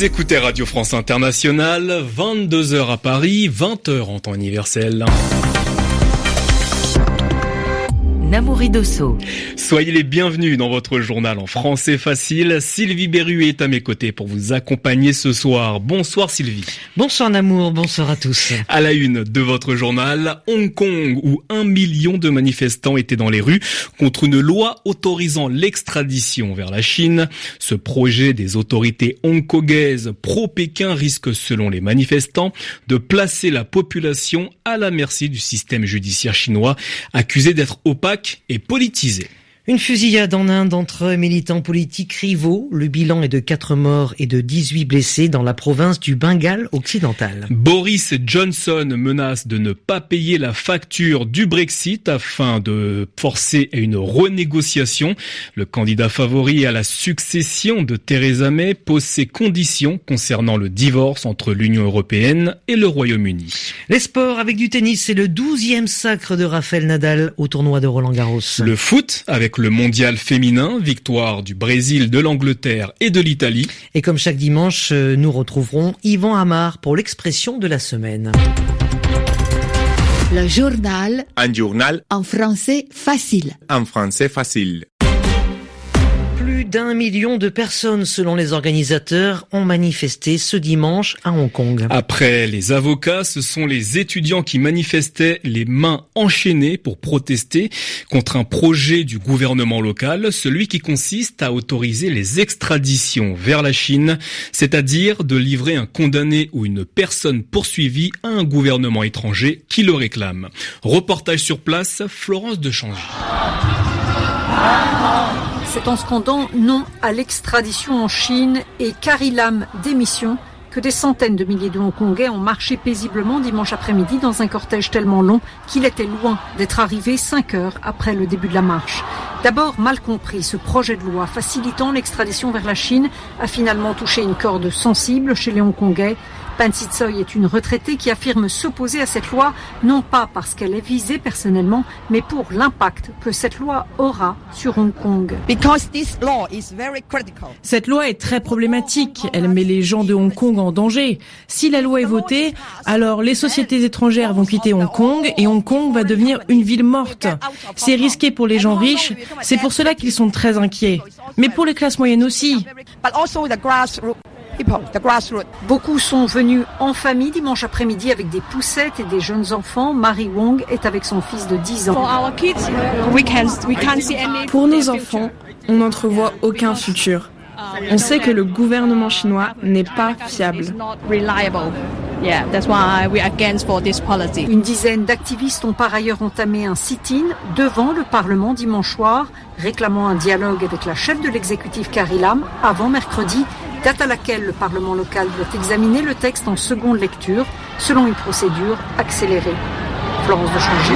Vous écoutez Radio France Internationale, 22h à Paris, 20h en temps universel. Namouri Dosso. Soyez les bienvenus dans votre journal en français facile. Sylvie Berru est à mes côtés pour vous accompagner ce soir. Bonsoir Sylvie. Bonsoir Namour, bonsoir à tous. À la une de votre journal, Hong Kong où un million de manifestants étaient dans les rues contre une loi autorisant l'extradition vers la Chine. Ce projet des autorités hongkongaises pro-Pékin risque selon les manifestants de placer la population à la merci du système judiciaire chinois accusé d'être opaque et politisé. Une fusillade en Inde entre militants politiques rivaux. Le bilan est de 4 morts et de 18 blessés dans la province du Bengale occidental. Boris Johnson menace de ne pas payer la facture du Brexit afin de forcer à une renégociation. Le candidat favori à la succession de Theresa May pose ses conditions concernant le divorce entre l'Union européenne et le Royaume-Uni. Les sports avec du tennis, c'est le 12e sacre de Rafael Nadal au tournoi de Roland Garros. Le foot avec le mondial féminin, victoire du Brésil, de l'Angleterre et de l'Italie. Et comme chaque dimanche, euh, nous retrouverons Yvan Amar pour l'expression de la semaine. Le journal. Un journal. En français facile. En français facile. Plus d'un million de personnes, selon les organisateurs, ont manifesté ce dimanche à Hong Kong. Après les avocats, ce sont les étudiants qui manifestaient les mains enchaînées pour protester contre un projet du gouvernement local, celui qui consiste à autoriser les extraditions vers la Chine, c'est-à-dire de livrer un condamné ou une personne poursuivie à un gouvernement étranger qui le réclame. Reportage sur place, Florence de Changy. C'est en scandant non à l'extradition en Chine et Carrie Lam démission que des centaines de milliers de Hongkongais ont marché paisiblement dimanche après-midi dans un cortège tellement long qu'il était loin d'être arrivé cinq heures après le début de la marche. D'abord mal compris, ce projet de loi facilitant l'extradition vers la Chine a finalement touché une corde sensible chez les Hongkongais. Pan Sitsoy est une retraitée qui affirme s'opposer à cette loi, non pas parce qu'elle est visée personnellement, mais pour l'impact que cette loi aura sur Hong Kong. Cette loi est très problématique. Elle met les gens de Hong Kong en danger. Si la loi est votée, alors les sociétés étrangères vont quitter Hong Kong et Hong Kong va devenir une ville morte. C'est risqué pour les gens riches. C'est pour cela qu'ils sont très inquiets. Mais pour les classes moyennes aussi. Beaucoup sont venus en famille dimanche après-midi avec des poussettes et des jeunes enfants. Marie Wong est avec son fils de 10 ans. Pour nos enfants, on n'entrevoit aucun futur. On sait que le gouvernement chinois n'est pas fiable. Une dizaine d'activistes ont par ailleurs entamé un sit-in devant le Parlement dimanche soir, réclamant un dialogue avec la chef de l'exécutif Carrie Lam avant mercredi, date à laquelle le Parlement local doit examiner le texte en seconde lecture selon une procédure accélérée. Florence de Changy,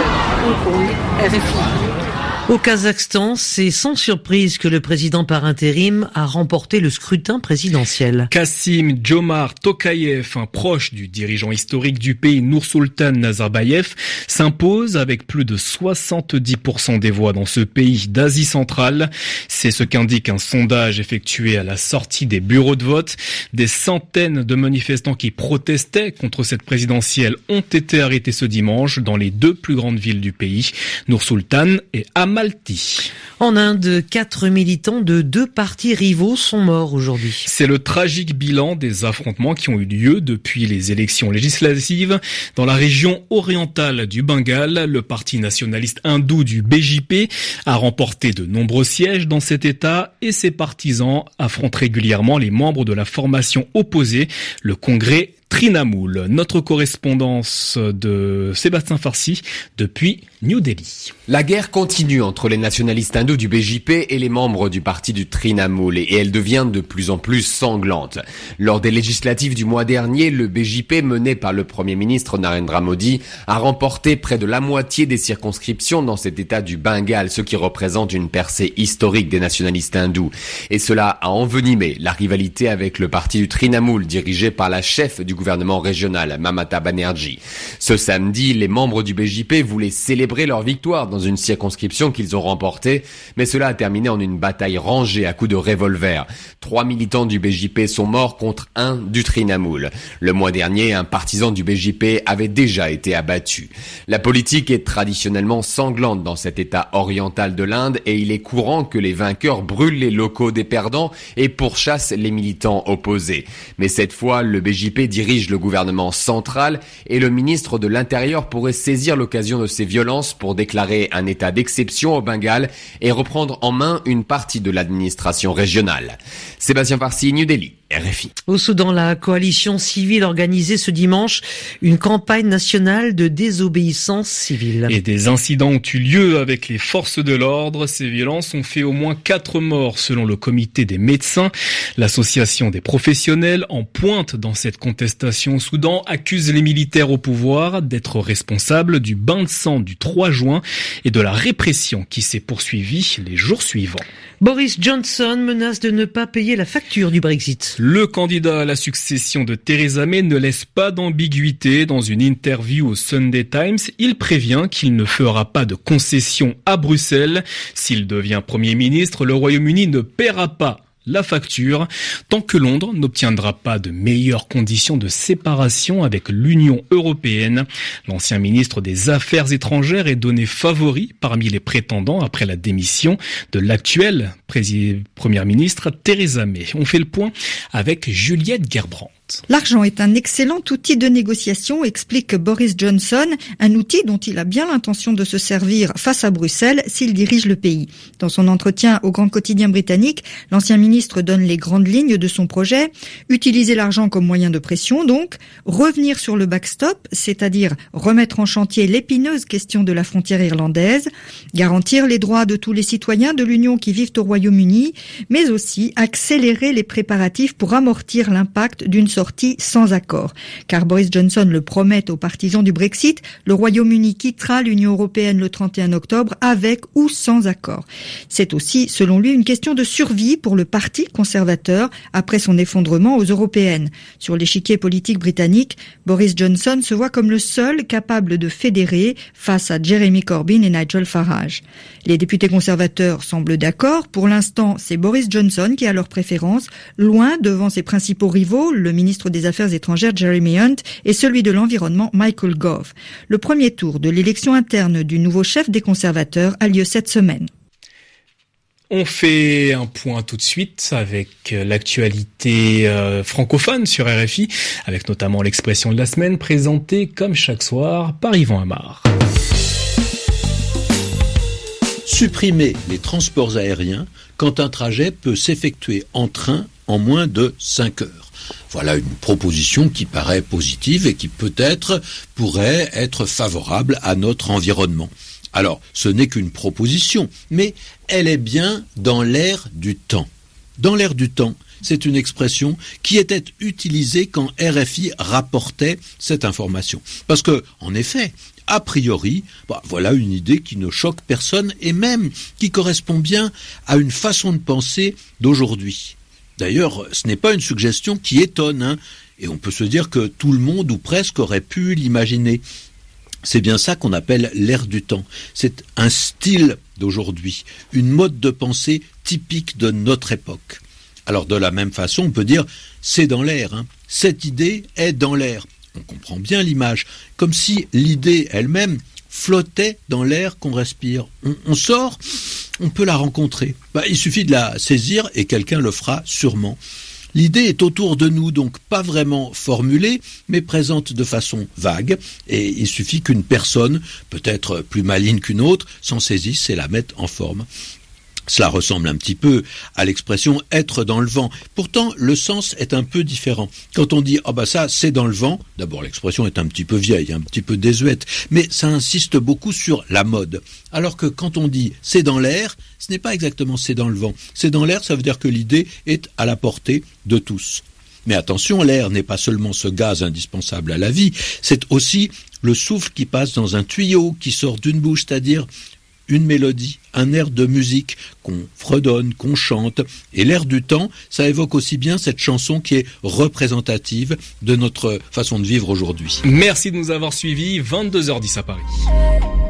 Hong Kong, RFI. Au Kazakhstan, c'est sans surprise que le président par intérim a remporté le scrutin présidentiel. Kassim Jomar Tokayev, un proche du dirigeant historique du pays Nursultan Nazarbayev, s'impose avec plus de 70% des voix dans ce pays d'Asie centrale. C'est ce qu'indique un sondage effectué à la sortie des bureaux de vote. Des centaines de manifestants qui protestaient contre cette présidentielle ont été arrêtés ce dimanche dans les deux plus grandes villes du pays, Nursultan et Am Malti. En Inde, quatre militants de deux partis rivaux sont morts aujourd'hui. C'est le tragique bilan des affrontements qui ont eu lieu depuis les élections législatives. Dans la région orientale du Bengale, le parti nationaliste hindou du BJP a remporté de nombreux sièges dans cet État et ses partisans affrontent régulièrement les membres de la formation opposée, le Congrès Trinamoul. Notre correspondance de Sébastien Farsi depuis La guerre continue entre les nationalistes hindous du BJP et les membres du parti du Trinamoul et elle devient de plus en plus sanglante. Lors des législatives du mois dernier, le BJP mené par le premier ministre Narendra Modi a remporté près de la moitié des circonscriptions dans cet état du Bengale, ce qui représente une percée historique des nationalistes hindous. Et cela a envenimé la rivalité avec le parti du Trinamoul dirigé par la chef du gouvernement régional, Mamata Banerjee. Ce samedi, les membres du BJP voulaient célébrer célébrer leur victoire dans une circonscription qu'ils ont remportée, mais cela a terminé en une bataille rangée à coups de revolver. Trois militants du BJP sont morts contre un du Trinamoul. Le mois dernier, un partisan du BJP avait déjà été abattu. La politique est traditionnellement sanglante dans cet état oriental de l'Inde et il est courant que les vainqueurs brûlent les locaux des perdants et pourchassent les militants opposés. Mais cette fois, le BJP dirige le gouvernement central et le ministre de l'Intérieur pourrait saisir l'occasion de ces violences pour déclarer un état d'exception au Bengale et reprendre en main une partie de l'administration régionale. Sébastien Farsi, New Delhi. RFI. Au Soudan, la coalition civile organisée ce dimanche une campagne nationale de désobéissance civile. Et des incidents ont eu lieu avec les forces de l'ordre. Ces violences ont fait au moins quatre morts selon le comité des médecins. L'association des professionnels en pointe dans cette contestation au Soudan accuse les militaires au pouvoir d'être responsables du bain de sang du 3 juin et de la répression qui s'est poursuivie les jours suivants. Boris Johnson menace de ne pas payer la facture du Brexit. Le candidat à la succession de Theresa May ne laisse pas d'ambiguïté dans une interview au Sunday Times. Il prévient qu'il ne fera pas de concessions à Bruxelles. S'il devient Premier ministre, le Royaume-Uni ne paiera pas la facture tant que Londres n'obtiendra pas de meilleures conditions de séparation avec l'Union européenne. L'ancien ministre des Affaires étrangères est donné favori parmi les prétendants après la démission de l'actuelle première ministre Theresa May. On fait le point avec Juliette Gerbrand. L'argent est un excellent outil de négociation, explique Boris Johnson, un outil dont il a bien l'intention de se servir face à Bruxelles s'il dirige le pays. Dans son entretien au grand quotidien britannique, l'ancien ministre donne les grandes lignes de son projet, utiliser l'argent comme moyen de pression donc, revenir sur le backstop, c'est-à-dire remettre en chantier l'épineuse question de la frontière irlandaise, garantir les droits de tous les citoyens de l'Union qui vivent au Royaume-Uni, mais aussi accélérer les préparatifs pour amortir l'impact d'une sans accord. Car Boris Johnson le promet aux partisans du Brexit, le Royaume-Uni quittera l'Union européenne le 31 octobre avec ou sans accord. C'est aussi, selon lui, une question de survie pour le Parti conservateur après son effondrement aux européennes. Sur l'échiquier politique britannique, Boris Johnson se voit comme le seul capable de fédérer face à Jeremy Corbyn et Nigel Farage. Les députés conservateurs semblent d'accord. Pour l'instant, c'est Boris Johnson qui a leur préférence, loin devant ses principaux rivaux, le ministre des Affaires étrangères Jeremy Hunt et celui de l'Environnement Michael Gove. Le premier tour de l'élection interne du nouveau chef des conservateurs a lieu cette semaine. On fait un point tout de suite avec l'actualité euh, francophone sur RFI, avec notamment l'expression de la semaine présentée comme chaque soir par Yvan Amar. Supprimer les transports aériens quand un trajet peut s'effectuer en train en moins de 5 heures. Voilà une proposition qui paraît positive et qui peut-être pourrait être favorable à notre environnement. Alors, ce n'est qu'une proposition, mais elle est bien dans l'air du temps. Dans l'air du temps, c'est une expression qui était utilisée quand RFI rapportait cette information. Parce que, en effet, a priori, bah, voilà une idée qui ne choque personne et même qui correspond bien à une façon de penser d'aujourd'hui. D'ailleurs, ce n'est pas une suggestion qui étonne, hein, et on peut se dire que tout le monde ou presque aurait pu l'imaginer. C'est bien ça qu'on appelle l'ère du temps. C'est un style d'aujourd'hui, une mode de pensée typique de notre époque. Alors de la même façon, on peut dire c'est dans l'air. Hein. Cette idée est dans l'air. On comprend bien l'image, comme si l'idée elle-même flottait dans l'air qu'on respire. On, sort, on peut la rencontrer. Bah, il suffit de la saisir et quelqu'un le fera sûrement. L'idée est autour de nous, donc pas vraiment formulée, mais présente de façon vague, et il suffit qu'une personne, peut-être plus maligne qu'une autre, s'en saisisse et la mette en forme. Cela ressemble un petit peu à l'expression être dans le vent. Pourtant, le sens est un peu différent. Quand on dit ah bah ça c'est dans le vent, d'abord l'expression est un petit peu vieille, un petit peu désuète, mais ça insiste beaucoup sur la mode. Alors que quand on dit c'est dans l'air, ce n'est pas exactement c'est dans le vent. C'est dans l'air, ça veut dire que l'idée est à la portée de tous. Mais attention, l'air n'est pas seulement ce gaz indispensable à la vie, c'est aussi le souffle qui passe dans un tuyau, qui sort d'une bouche, c'est-à-dire une mélodie, un air de musique qu'on fredonne, qu'on chante. Et l'air du temps, ça évoque aussi bien cette chanson qui est représentative de notre façon de vivre aujourd'hui. Merci de nous avoir suivis, 22h10 à Paris.